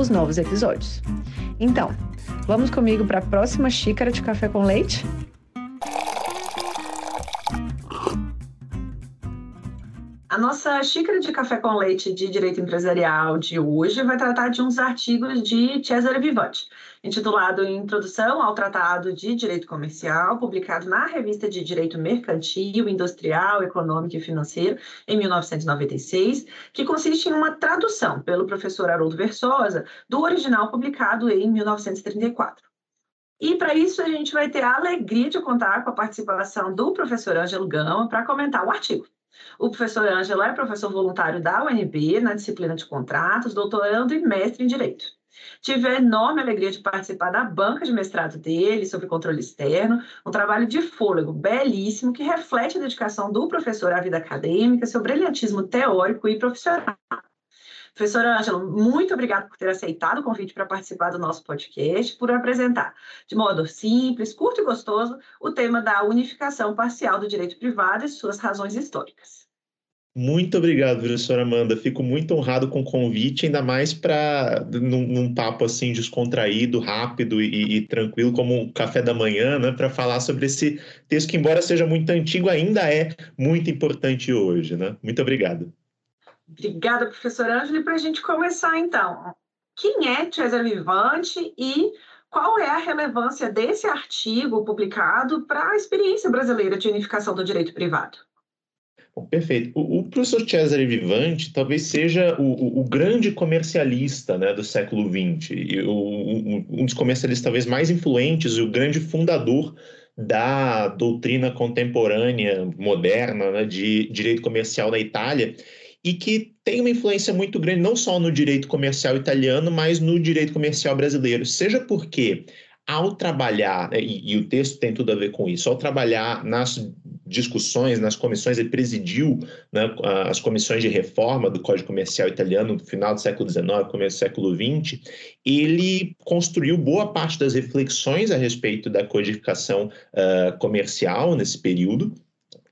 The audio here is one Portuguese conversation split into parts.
os novos episódios. Então, vamos comigo para a próxima xícara de café com leite? A nossa xícara de café com leite de direito empresarial de hoje vai tratar de uns artigos de Cesare Vivanti, intitulado Introdução ao Tratado de Direito Comercial, publicado na Revista de Direito Mercantil, Industrial, Econômico e Financeiro, em 1996, que consiste em uma tradução pelo professor Haroldo Versosa do original publicado em 1934. E para isso a gente vai ter a alegria de contar com a participação do professor Ângelo Gama para comentar o artigo. O professor Ângelo é professor voluntário da UNB na disciplina de contratos, doutorando e mestre em Direito. Tive a enorme alegria de participar da banca de mestrado dele sobre controle externo, um trabalho de fôlego belíssimo que reflete a dedicação do professor à vida acadêmica, seu brilhantismo teórico e profissional. Professor Ângelo, muito obrigada por ter aceitado o convite para participar do nosso podcast, por apresentar, de modo simples, curto e gostoso, o tema da unificação parcial do direito privado e suas razões históricas. Muito obrigado, professora Amanda. Fico muito honrado com o convite, ainda mais para num, num, papo assim descontraído, rápido e, e, tranquilo, como um café da manhã, né, para falar sobre esse texto que, embora seja muito antigo, ainda é muito importante hoje. Né? Muito obrigado. Obrigada, professor Ângelo. E para a gente começar, então, quem é Cesare Vivante e qual é a relevância desse artigo publicado para a experiência brasileira de unificação do direito privado? Perfeito. O, o, professor Cesare Vivante talvez seja o, o, o grande comercialista né, do século XX, um dos comercialistas talvez mais influentes e o grande fundador da doutrina contemporânea, moderna, né, de direito comercial na Itália, e que tem uma influência muito grande não só no direito comercial italiano, mas no direito comercial brasileiro. Seja porque ao trabalhar, né, e, e, o texto tem tudo a ver com isso, ao trabalhar nas discussões, nas comissões, ele presidiu né, as comissões de reforma do Código Comercial italiano no final do século XIX, começo do século XX, ele construiu boa parte das reflexões a respeito da codificação uh, comercial nesse período,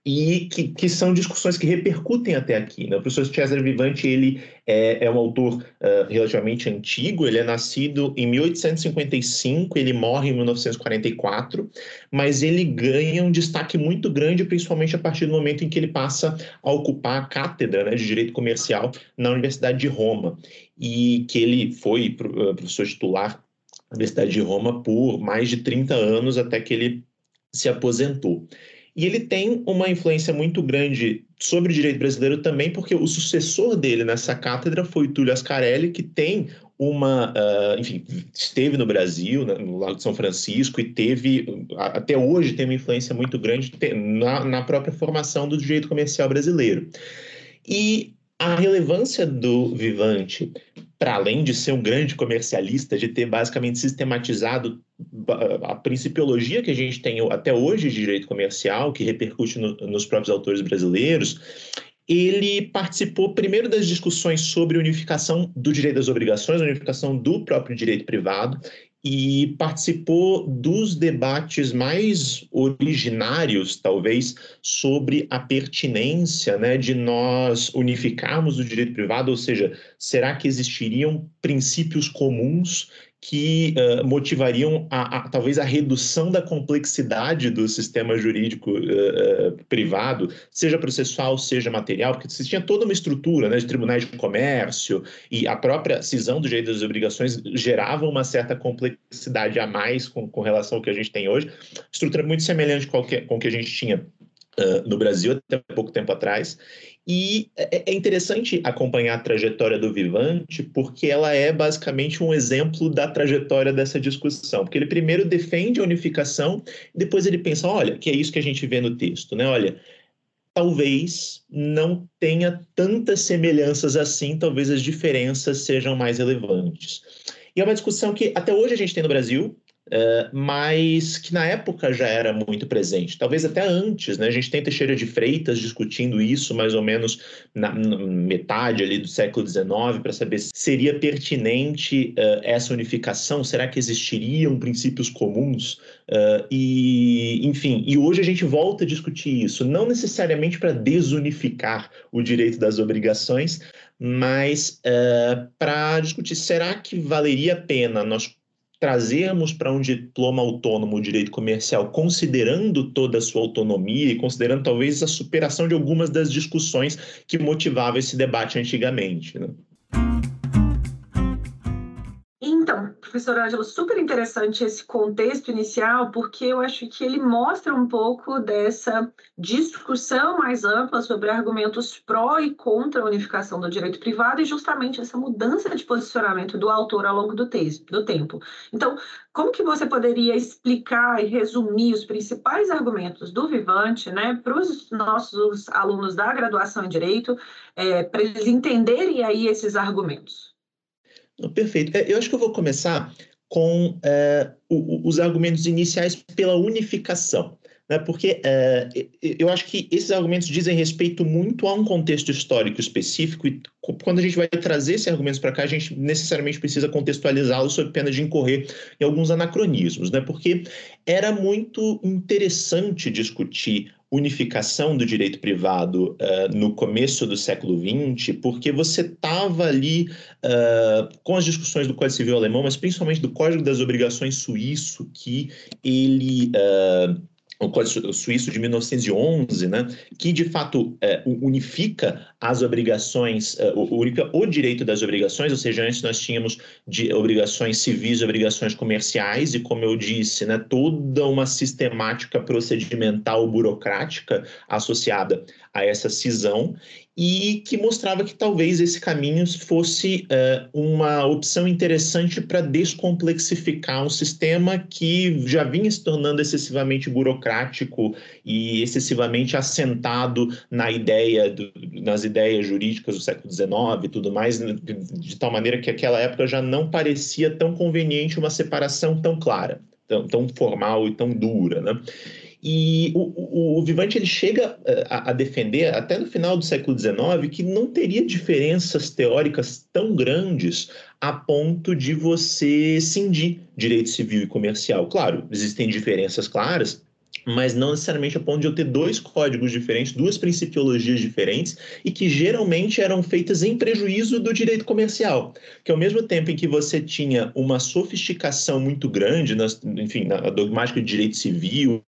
e que, que, são discussões que repercutem até aqui. Né? O professor Cesare Vivante ele é, é um autor uh, relativamente antigo, ele é nascido em 1855, ele morre em 1944, mas ele ganha um destaque muito grande, principalmente a partir do momento em que ele passa a ocupar a cátedra né, de Direito Comercial na Universidade de Roma, e que ele foi professor titular da Universidade de Roma por mais de 30 anos, até que ele se aposentou. E ele tem uma influência muito grande sobre o direito brasileiro também, porque o sucessor dele nessa cátedra foi Túlio Ascarelli, que tem uma, uh, enfim, esteve no Brasil, no Lago de São Francisco, e teve, até hoje, tem uma influência muito grande na, na própria formação do direito comercial brasileiro. E a relevância do Vivante, para além de ser um grande comercialista, de ter basicamente sistematizado a principiologia que a gente tem até hoje de direito comercial, que repercute no, nos próprios autores brasileiros, ele participou primeiro das discussões sobre unificação do direito das obrigações, unificação do próprio direito privado, e participou dos debates mais originários, talvez, sobre a pertinência né, de nós unificarmos o direito privado, ou seja, será que existiriam princípios comuns que uh, motivariam a, a, talvez a redução da complexidade do sistema jurídico uh, uh, privado, seja processual, seja material, porque você tinha toda uma estrutura né, de tribunais de comércio e a própria cisão do direito das obrigações gerava uma certa complexidade a mais com, com relação ao que a gente tem hoje, estrutura muito semelhante com, que, com o que a gente tinha Uh, no Brasil até pouco tempo atrás. E é, é interessante acompanhar a trajetória do Vivante, porque ela é basicamente um exemplo da trajetória dessa discussão. Porque ele primeiro defende a unificação, depois ele pensa: olha, que é isso que a gente vê no texto, né? Olha, talvez não tenha tantas semelhanças assim, talvez as diferenças sejam mais relevantes. E é uma discussão que até hoje a gente tem no Brasil, Uh, mas que na época já era muito presente, talvez até antes, né? A gente tem Teixeira de Freitas discutindo isso mais ou menos na, na metade ali do século XIX para saber se seria pertinente uh, essa unificação, será que existiriam princípios comuns? Uh, e, enfim, e hoje a gente volta a discutir isso, não necessariamente para desunificar o direito das obrigações, mas para discutir, será que valeria a pena nós trazermos para um diploma autônomo o direito comercial, considerando toda a sua autonomia e considerando talvez a superação de algumas das discussões que motivavam esse debate antigamente. Né? Professor Ângelo, super interessante esse contexto inicial, porque eu acho que ele mostra um pouco dessa discussão mais ampla sobre argumentos pró e contra a unificação do direito privado e justamente essa mudança de posicionamento do autor ao longo do, texto, do tempo. Então, como que você poderia explicar e resumir os principais argumentos do Vivante né, para os nossos alunos da graduação em Direito, é, para eles entenderem aí esses argumentos? Perfeito. É, eu acho que eu vou começar com é, os argumentos iniciais pela unificação. Né? Porque é, eu acho que esses argumentos dizem respeito muito a um contexto histórico específico, e quando a gente vai trazer esses argumentos para cá, a gente necessariamente precisa contextualizá-los sob pena de incorrer em alguns anacronismos, né? porque era muito interessante discutir unificação do direito privado uh, no começo do século XX, porque você estava ali uh, com as discussões do Código Civil alemão, mas principalmente do Código das Obrigações suíço, que ele uh, o Código Suíço de 1911, né, que de fato é, unifica as obrigações, é, unifica o direito das obrigações, ou seja, antes nós tínhamos de obrigações civis obrigações comerciais, e como eu disse, né, toda uma sistemática procedimental burocrática associada a essa cisão, e que mostrava que talvez esse caminho fosse uh, uma opção interessante para descomplexificar um sistema que já vinha se tornando excessivamente burocrático e excessivamente assentado na ideia do, nas ideias jurídicas do século XIX e tudo mais, de, de tal maneira que aquela época já não parecia tão conveniente uma separação tão clara, tão, tão formal e tão dura, né? E o, o, o Vivante ele chega eh, a, a, defender, até no final do século XIX, que não teria diferenças teóricas tão grandes a ponto de você cindir direito civil e comercial. Claro, existem diferenças claras, mas não necessariamente a ponto de eu ter dois códigos diferentes, duas principiologias diferentes e que geralmente eram feitas em prejuízo do direito comercial. Que ao mesmo tempo em que você tinha uma sofisticação muito grande, nas, enfim, na dogmática de direito civil,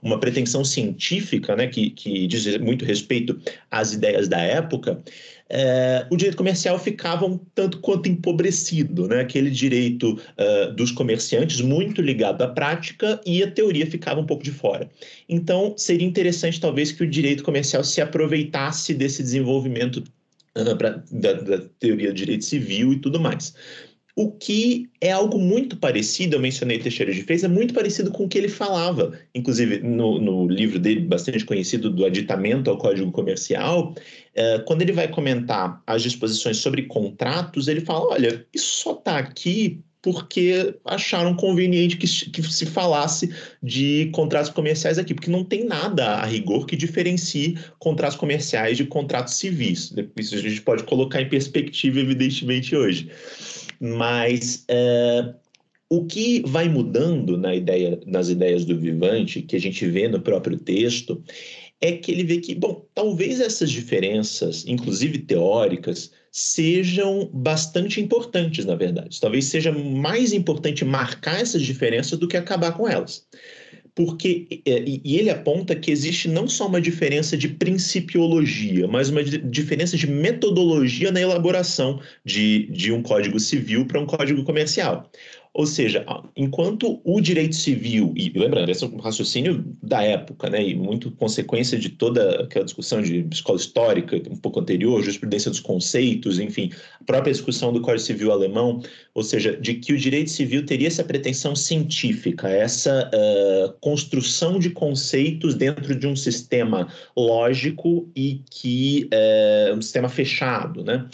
uma pretensão científica, né, que, que diz muito respeito às ideias da época, é, o direito comercial ficava um tanto quanto empobrecido, né? aquele direito uh, dos comerciantes muito ligado à prática e a teoria ficava um pouco de fora. Então, seria interessante talvez que o direito comercial se aproveitasse desse desenvolvimento uh, pra, da, da teoria do direito civil e tudo mais. O que é algo muito parecido, eu mencionei Teixeira de Freitas, é muito parecido com o que ele falava. Inclusive, no, no livro dele, bastante conhecido, do Aditamento ao Código Comercial, é, quando ele vai comentar as disposições sobre contratos, ele fala: olha, isso só está aqui porque acharam conveniente que, que, se falasse de contratos comerciais aqui, porque não tem nada a rigor que diferencie contratos comerciais de contratos civis. Isso a gente pode colocar em perspectiva, evidentemente, hoje. Mas uh, O que vai mudando na ideia, nas ideias do Vivante, que a gente vê no próprio texto, é que ele vê que, bom, talvez essas diferenças, inclusive teóricas, sejam bastante importantes, na verdade. Talvez seja mais importante marcar essas diferenças do que acabar com elas porque é, e ele aponta que existe não só uma diferença de principiologia, mas uma diferença de metodologia na elaboração de, de um código civil para um código comercial. Ou seja, enquanto o direito civil, e lembrando, esse é um raciocínio da época, né, e muito consequência de toda aquela discussão de escola histórica, um pouco anterior, jurisprudência dos conceitos, enfim, a própria discussão do Código Civil alemão, ou seja, de que o direito civil teria essa pretensão científica, essa uh, construção de conceitos dentro de um sistema lógico e que uh, um sistema fechado, né?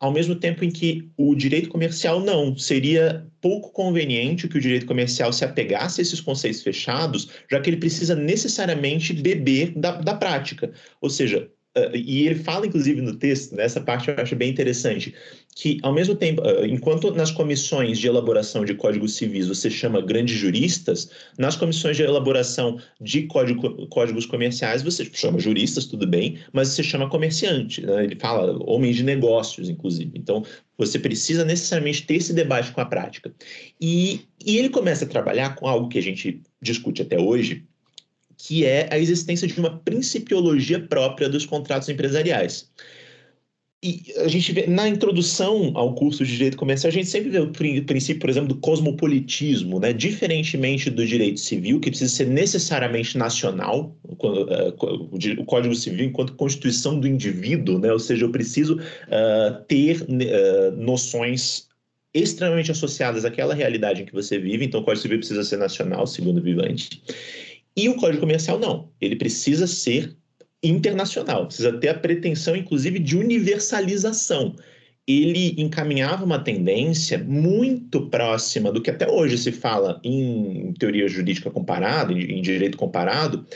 Ao mesmo tempo em que o direito comercial não. Seria pouco conveniente que o direito comercial se apegasse a esses conceitos fechados, já que ele precisa necessariamente beber da, da prática. Ou seja, uh, e ele fala, inclusive, no texto, nessa parte eu acho bem interessante, que, ao mesmo tempo, uh, enquanto nas comissões de elaboração de códigos civis você chama grandes juristas, nas comissões de elaboração de código, códigos comerciais você chama juristas, tudo bem, mas você chama comerciante. Né? Ele fala homens de negócios, inclusive. Então, você precisa necessariamente ter esse debate com a prática. E, e ele começa a trabalhar com algo que a gente discute até hoje, que é a existência de uma principiologia própria dos contratos empresariais. E a gente vê, na introdução ao curso de direito comercial, a gente sempre vê o princípio, por exemplo, do cosmopolitismo, né? Diferentemente do direito civil, que precisa ser necessariamente nacional, eh, o Código Civil enquanto constituição do indivíduo, né? Ou seja, eu preciso uh, ter uh, noções extremamente associadas àquela realidade em que você vive, então o Código Civil precisa ser nacional, segundo o Vivante. E o Código Comercial não, ele precisa ser internacional, precisa ter a pretensão, inclusive, de universalização. Ele encaminhava uma tendência muito próxima do que até hoje se fala em teoria jurídica comparada, em direito comparado,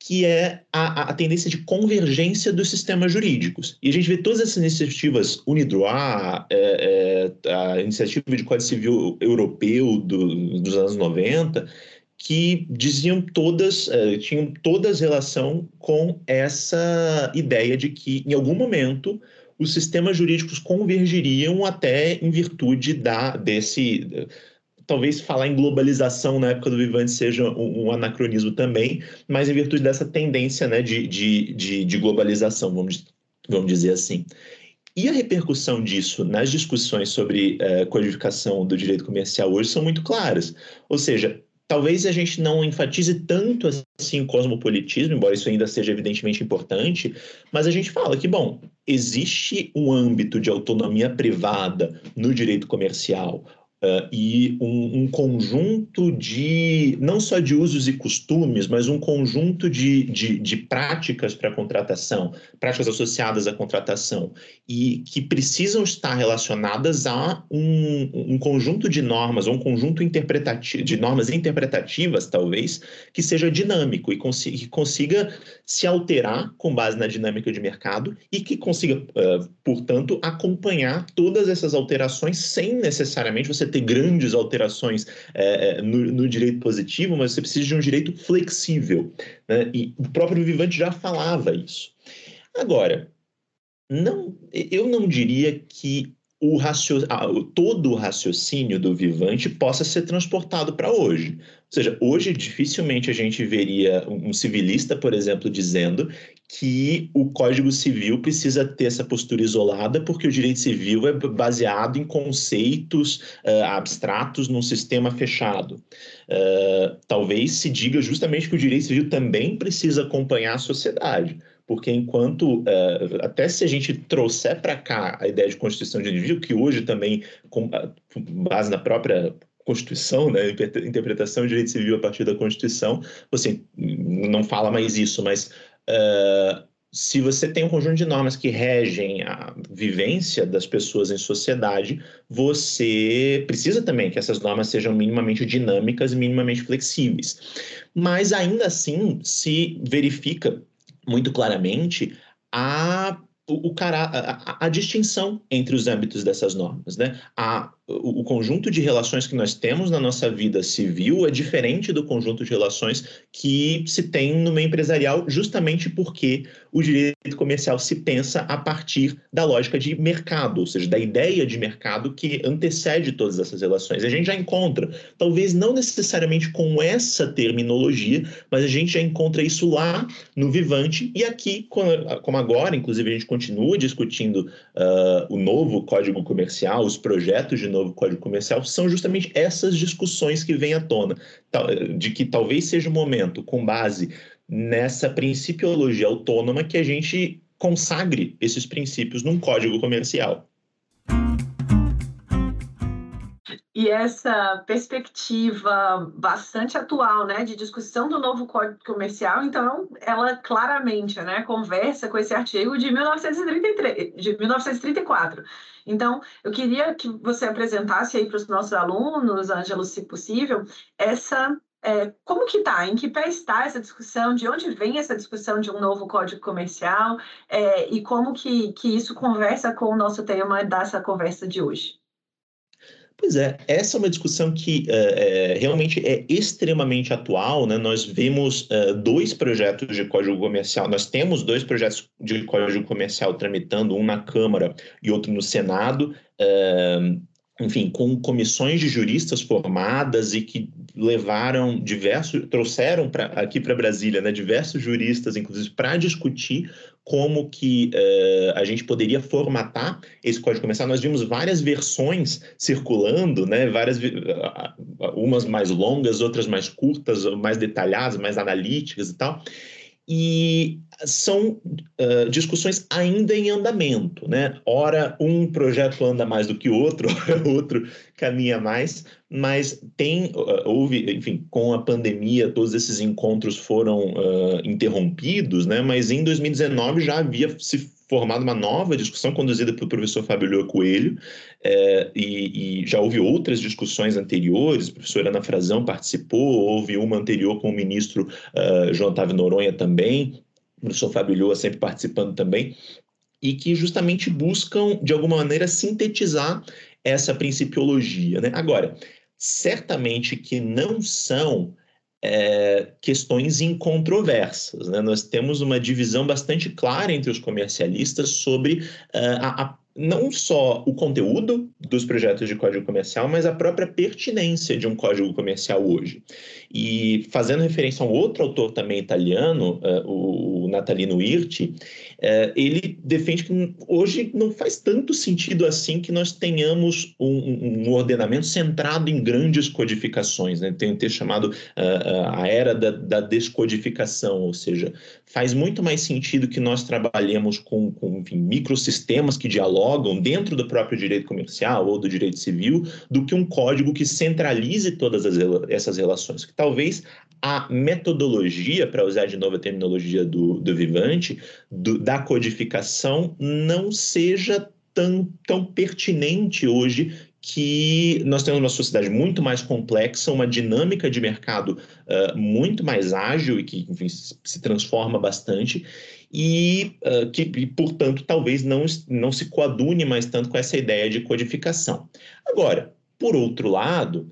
que é a, a, tendência de convergência dos sistemas jurídicos. E a gente vê todas essas iniciativas, Unidroit, é, é, a iniciativa de Código Civil Europeu do, dos anos 90, que diziam todas, uh, tinham todas relação com essa ideia de que, em algum momento, os sistemas jurídicos convergiriam até em virtude da, desse. Talvez falar em globalização na época do Vivante seja um, um anacronismo também, mas em virtude dessa tendência né, de, de, de, de globalização, vamos, vamos dizer assim. E a repercussão disso nas discussões sobre uh, codificação do direito comercial hoje são muito claras. Ou seja, talvez a gente não enfatize tanto assim o cosmopolitismo, embora isso ainda seja evidentemente importante, mas a gente fala que, bom, existe um âmbito de autonomia privada no direito comercial, Uh, e um, um, conjunto de, não só de usos e costumes, mas um conjunto de, de, de práticas para contratação, práticas associadas à contratação, e que precisam estar relacionadas a um, um conjunto de normas, ou um conjunto interpretativo, de normas interpretativas, talvez, que seja dinâmico e consiga, que consiga se alterar com base na dinâmica de mercado e que consiga, uh, portanto, acompanhar todas essas alterações sem necessariamente você ter grandes alterações é, é, no, no, direito positivo, mas você precisa de um direito flexível. Né? E o próprio Vivante já falava isso. Agora, não, eu não diria que o racio... todo o raciocínio do Vivante possa ser transportado para hoje. Ou seja, hoje dificilmente a gente veria um civilista, por exemplo, dizendo que o Código Civil precisa ter essa postura isolada, porque o direito civil é baseado em conceitos uh, abstratos num sistema fechado. Uh, talvez se diga justamente que o direito civil também precisa acompanhar a sociedade porque enquanto, uh, até se a gente trouxer para cá a ideia de constituição de indivíduo, que hoje também, com base na própria Constituição, né, interpretação de direito civil a partir da Constituição, você não fala mais isso, mas uh, se você tem um conjunto de normas que regem a vivência das pessoas em sociedade, você precisa também que essas normas sejam minimamente dinâmicas e minimamente flexíveis. Mas ainda assim se verifica muito claramente a o, o cara, a, a, distinção entre os âmbitos dessas normas. Né? A, o, conjunto de relações que nós temos na nossa vida civil é diferente do conjunto de relações que se tem no meio empresarial, justamente porque o direito comercial se pensa a partir da lógica de mercado, ou seja, da ideia de mercado que antecede todas essas relações. A gente já encontra, talvez não necessariamente com essa terminologia, mas a gente já encontra isso lá no Vivante e aqui, como agora, inclusive, a gente continua discutindo uh, o novo Código Comercial, os projetos de novo Código Comercial, são justamente essas discussões que vêm à tona, de que talvez seja o momento, com base nessa principiologia autônoma, que a gente consagre esses princípios num código comercial. E essa perspectiva bastante atual, né, de discussão do novo Código Comercial, então, ela claramente, né, conversa com esse artigo de 1933, de 1934. Então, eu queria que você apresentasse aí para os nossos alunos, Ângelo, se possível, essa é, como que está? Em que pé está essa discussão? De onde vem essa discussão de um novo código comercial? É, e como que, que isso conversa com o nosso tema dessa conversa de hoje? Pois é, essa é uma discussão que é, realmente é extremamente atual. Né? Nós vemos uh, dois projetos de código comercial, nós temos dois projetos de código comercial tramitando, um na Câmara e outro no Senado. Enfim, com comissões de juristas formadas e que levaram diversos, trouxeram pra, aqui para Brasília, né, diversos juristas, inclusive, para discutir como que uh, a gente poderia formatar esse código comercial. Nós vimos várias versões circulando, né, várias, umas mais longas, outras mais curtas, mais detalhadas, mais analíticas e tal e são uh, discussões ainda em andamento, né? Ora, um projeto anda mais do que o outro, ora outro caminha mais, mas tem, uh, houve, enfim, com a pandemia, todos esses encontros foram uh, interrompidos, né? Mas em 2019 já havia se formado uma nova discussão conduzida pelo professor Fábio Lua Coelho, é, e, e, já houve outras discussões anteriores, a professora Ana Frazão participou, houve uma anterior com o ministro uh, João Otávio Noronha também, o professor Fábio Lua sempre participando também, e que justamente buscam, de alguma maneira, sintetizar essa principiologia. Né? Agora, certamente que não são é, questões incontroversas. Né? Nós temos uma divisão bastante clara entre os comercialistas sobre uh, a, a não só o conteúdo dos projetos de código comercial, mas a própria pertinência de um código comercial hoje. E fazendo referência a um outro autor também italiano, uh, o Natalino Irti, uh, ele defende que hoje não faz tanto sentido assim que nós tenhamos um, um ordenamento centrado em grandes codificações. Né? Tem um texto chamado uh, A Era da, da, Descodificação, ou seja, faz muito mais sentido que nós trabalhemos com, com enfim, microsistemas que dialogam dentro do próprio direito comercial ou do direito civil do que um código que centralize todas as, essas relações. Talvez a metodologia, para usar de novo a terminologia do, do Vivante, do, da codificação, não seja tão, tão pertinente hoje que nós temos uma sociedade muito mais complexa, uma dinâmica de mercado uh, muito mais ágil e que, enfim, se transforma bastante, e uh, que, e, portanto, talvez não, não se coadune mais tanto com essa ideia de codificação. Agora, por outro lado,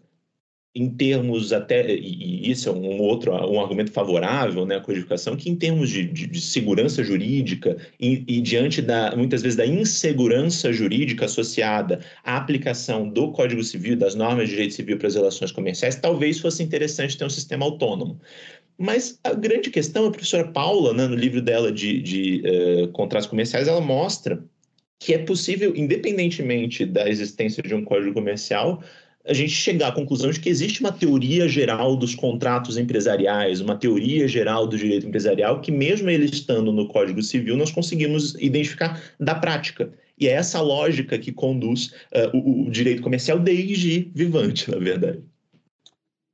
em termos até, e isso é um outro um argumento favorável né, à codificação, que em termos de, de, de segurança jurídica e, e, diante da, muitas vezes, da insegurança jurídica associada à aplicação do Código Civil, das normas de direito civil para as relações comerciais, talvez fosse interessante ter um sistema autônomo. Mas a grande questão, a professora Paula, né, no livro dela de, de uh, contratos comerciais, ela mostra que é possível, independentemente da existência de um código comercial, a gente chegar à conclusão de que existe uma teoria geral dos contratos empresariais, uma teoria geral do direito empresarial, que mesmo ele estando no Código Civil, nós conseguimos identificar da prática. E é essa lógica que conduz uh, o, o direito comercial desde Vivante, na verdade.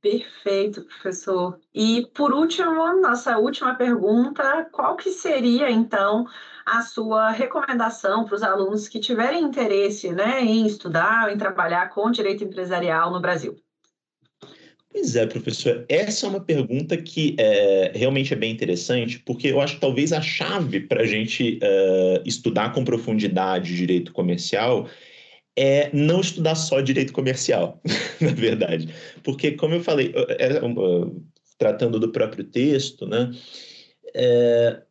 Perfeito, professor. E por último, nossa última pergunta, qual que seria então a sua recomendação para os alunos que tiverem interesse né, em estudar, em trabalhar com direito empresarial no Brasil? Pois é, professor. Essa é uma pergunta que é, realmente é bem interessante, porque eu acho que talvez a chave para a gente uh, estudar com profundidade direito comercial é não estudar só direito comercial, na verdade. Porque, como eu falei, é, tratando do próprio texto, né, é,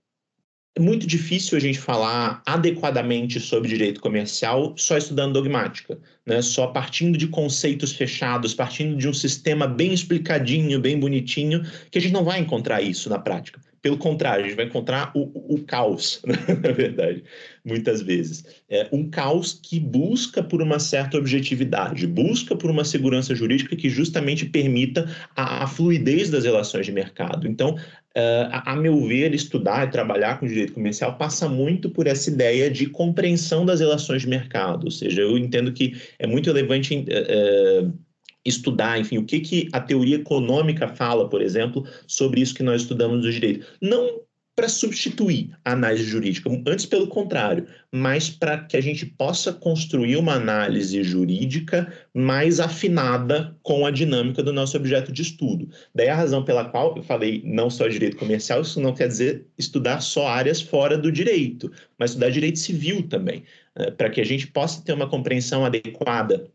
é muito difícil a gente falar adequadamente sobre direito comercial só estudando dogmática, né? só partindo de conceitos fechados, partindo de um sistema bem explicadinho, bem bonitinho, que a gente não vai encontrar isso na prática. Pelo contrário, a gente vai encontrar o, o caos, né? na verdade, muitas vezes. É um caos que busca por uma certa objetividade, busca por uma segurança jurídica que justamente permita a, a fluidez das relações de mercado. Então, Uh, a, a, meu ver, estudar e trabalhar com direito comercial passa muito por essa ideia de compreensão das relações de mercado. Ou seja, eu entendo que é muito relevante uh, estudar, enfim, o que, que a teoria econômica fala, por exemplo, sobre isso que nós estudamos no direito. Não para substituir a análise jurídica, antes pelo contrário, mas para que a gente possa construir uma análise jurídica mais afinada com a dinâmica do nosso objeto de estudo. Daí a razão pela qual eu falei não só direito comercial, isso não quer dizer estudar só áreas fora do direito, mas estudar direito civil também, né, para que a gente possa ter uma compreensão adequada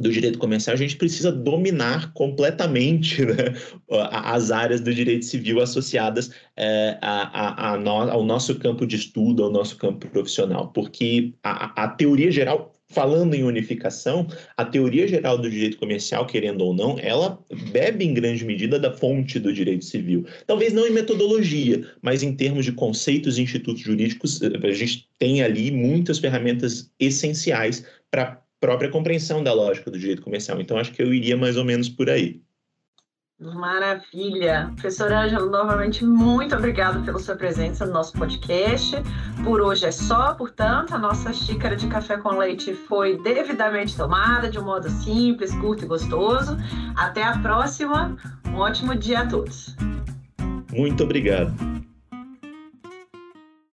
do direito comercial, a gente precisa dominar completamente né, as áreas do direito civil associadas é, a, a, a no, ao nosso campo de estudo, ao nosso campo profissional, porque a, a teoria geral falando em unificação, a teoria geral do direito comercial, querendo ou não, ela bebe em grande medida da fonte do direito civil. Talvez não em metodologia, mas em termos de conceitos e institutos jurídicos, a gente tem ali muitas ferramentas essenciais para própria compreensão da lógica do direito comercial. Então, acho que eu iria mais ou menos por aí. Maravilha. Professor Ângelo, novamente, muito obrigado pela sua presença no nosso podcast. Por hoje é só, portanto, a nossa xícara de café com leite foi devidamente tomada, de um modo simples, curto e gostoso. Até a próxima. Um ótimo dia a todos. Muito obrigado.